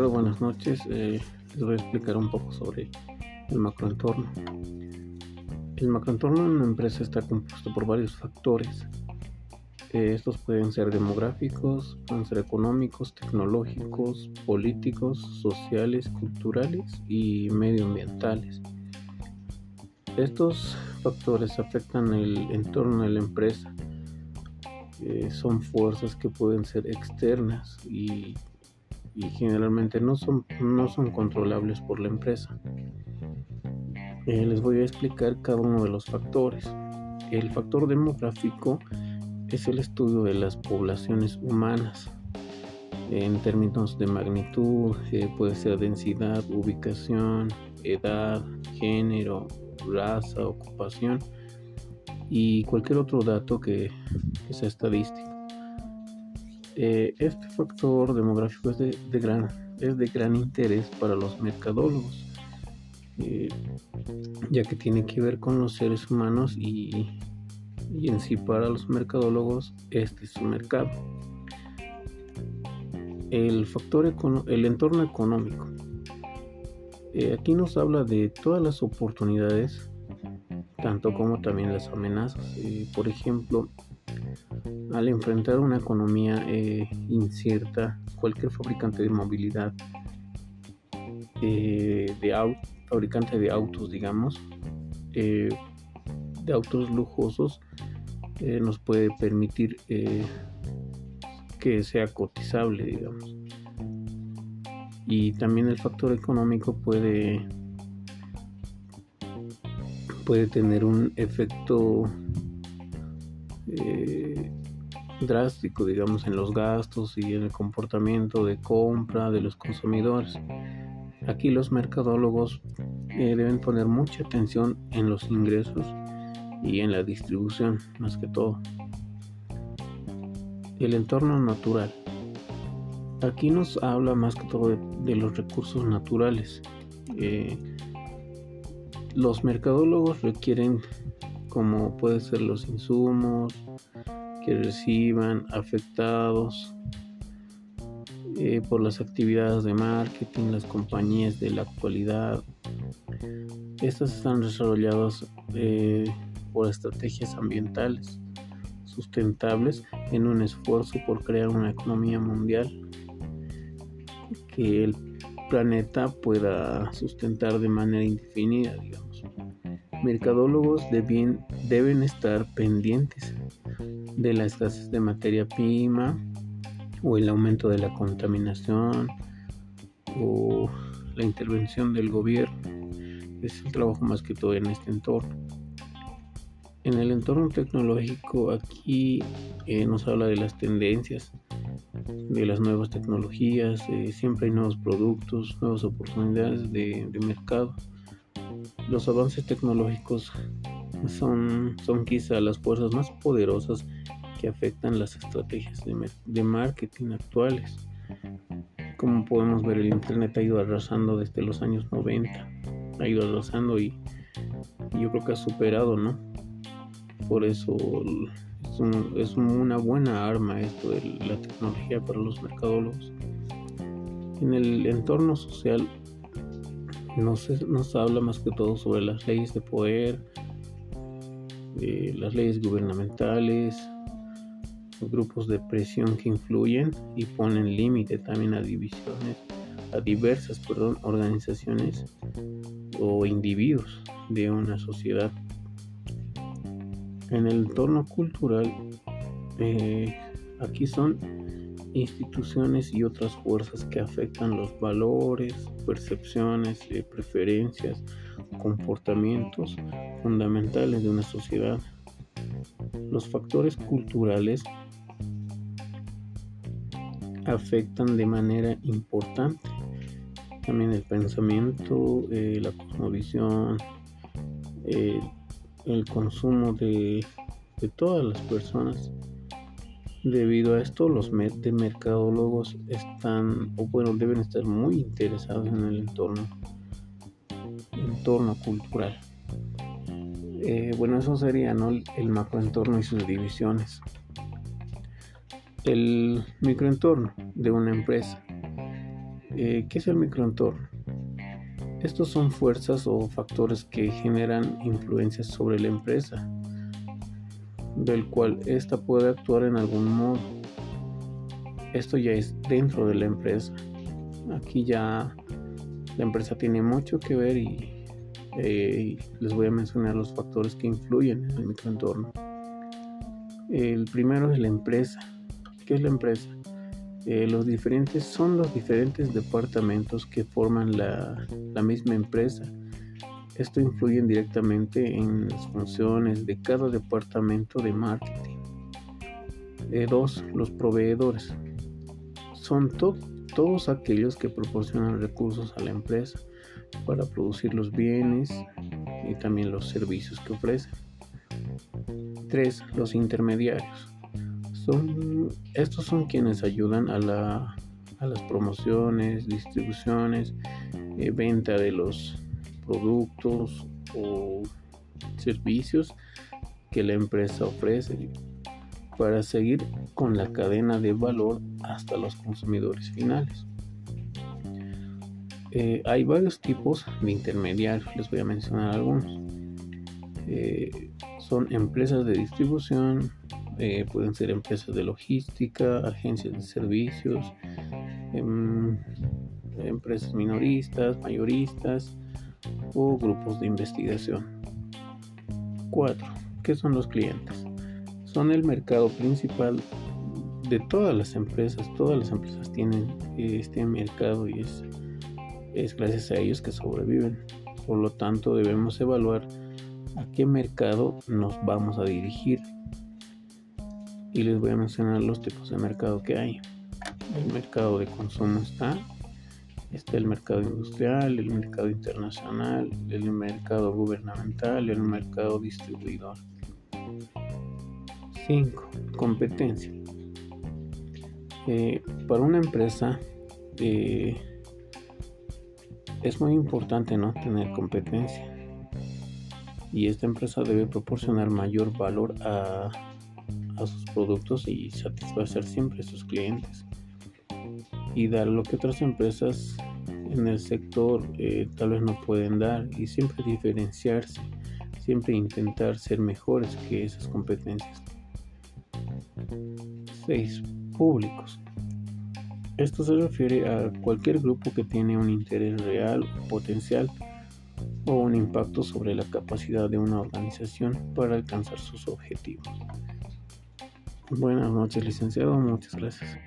buenas noches. Eh, les voy a explicar un poco sobre el macroentorno. El macroentorno en una empresa está compuesto por varios factores. Eh, estos pueden ser demográficos, pueden ser económicos, tecnológicos, políticos, sociales, culturales y medioambientales. Estos factores afectan el entorno de la empresa. Eh, son fuerzas que pueden ser externas y y generalmente no son, no son controlables por la empresa. Eh, les voy a explicar cada uno de los factores. El factor demográfico es el estudio de las poblaciones humanas en términos de magnitud, eh, puede ser densidad, ubicación, edad, género, raza, ocupación y cualquier otro dato que sea estadístico. Eh, este factor demográfico es de, gran, es de gran interés para los mercadólogos, eh, ya que tiene que ver con los seres humanos y, en sí para los mercadólogos este es su mercado. El factor el entorno económico. Eh, aquí nos habla de todas las oportunidades, tanto como también las amenazas. por ejemplo, al enfrentar una economía eh, incierta, cualquier fabricante de movilidad, eh, de fabricante de autos, digamos, eh, de autos lujosos, nos puede permitir que sea cotizable, digamos. Y también el factor económico puede puede tener un efecto drástico, digamos, en los gastos y en el comportamiento de compra de los consumidores. Aquí los mercadólogos eh, deben poner mucha atención en los ingresos y en la distribución, más que todo. El entorno natural. Aquí nos habla más que todo de, los recursos naturales. Eh, los mercadólogos requieren como pueden ser los insumos que reciban afectados eh, por las actividades de marketing, las compañías de la actualidad. Estas están desarrolladas eh, por estrategias ambientales sustentables en un esfuerzo por crear una economía mundial que el planeta pueda sustentar de manera indefinida, digamos mercadólogos deben, deben estar pendientes de la escasez de materia prima o el aumento de la contaminación o la intervención del gobierno. Es el trabajo más que todo en este entorno. En el entorno tecnológico aquí eh, nos habla de las tendencias, de las nuevas tecnologías, eh, siempre hay nuevos productos, nuevas oportunidades de, de mercado los avances tecnológicos son, son quizá las fuerzas más poderosas que afectan las estrategias de, marketing actuales. Como podemos ver, el Internet ha ido arrasando desde los años 90, ha ido arrasando y, yo creo que ha superado, ¿no? Por eso es, es una buena arma esto de la tecnología para los mercadólogos. En el entorno social nos, nos habla más que todo sobre las leyes de poder, las leyes gubernamentales, grupos de presión que influyen y ponen límite también a divisiones, a diversas perdón, organizaciones o individuos de una sociedad. En el entorno cultural, eh, aquí son instituciones y otras fuerzas que afectan los valores, percepciones, eh, preferencias, comportamientos fundamentales de una sociedad. Los factores culturales afectan de manera importante también el pensamiento, eh, la cosmovisión, eh, el consumo de, de todas las personas Debido a esto, los de mercadólogos están, o bueno, deben estar muy interesados en el entorno, entorno cultural. Eh, bueno, eso sería ¿no? el macroentorno y sus divisiones. El microentorno de una empresa. Eh, ¿Qué es el microentorno? Estos son fuerzas o factores que generan influencias sobre la empresa, del cual ésta puede actuar en algún modo. Esto ya es dentro de la empresa. Aquí ya la empresa tiene mucho que ver y, eh, les voy a mencionar los factores que influyen en el microentorno. El primero es la empresa. ¿Qué es la empresa? Eh, los diferentes son los diferentes departamentos que forman la, misma empresa. Esto influye directamente en las funciones de cada departamento de marketing. Dos, los proveedores. Son todos aquellos que proporcionan recursos a la empresa para producir los bienes y también los servicios que ofrecen. 3. Los intermediarios. Son, estos son quienes ayudan a, la, a las promociones, distribuciones, eh, venta de los productos o servicios que la empresa ofrece para seguir con la cadena de valor hasta los consumidores finales. Eh, hay varios tipos de intermediarios, les voy a mencionar algunos. Eh, son empresas de distribución, eh, pueden ser empresas de logística, agencias de servicios, em, empresas minoristas, mayoristas o grupos de investigación. 4. ¿Qué son los clientes? Son el mercado principal de todas las empresas. Todas las empresas tienen este mercado y es es gracias a ellos que sobreviven. Por lo tanto, debemos evaluar a qué mercado nos vamos a dirigir. Y les voy a mencionar los tipos de mercado que hay. El mercado de consumo está, está el mercado industrial, el mercado internacional, el mercado gubernamental el mercado distribuidor. 5. Competencia. Eh, para una empresa, eh, es muy importante no tener competencia y esta empresa debe proporcionar mayor valor sus productos y satisfacer siempre a sus clientes y dar lo que otras empresas en el sector eh, tal vez no pueden dar y siempre diferenciarse, siempre intentar ser mejores que esas competencias. 6. Públicos. Esto se refiere a cualquier grupo que tiene un interés real o potencial o un impacto sobre la capacidad de una organización para alcanzar sus objetivos. Buenas noches, licenciado. Muchas gracias.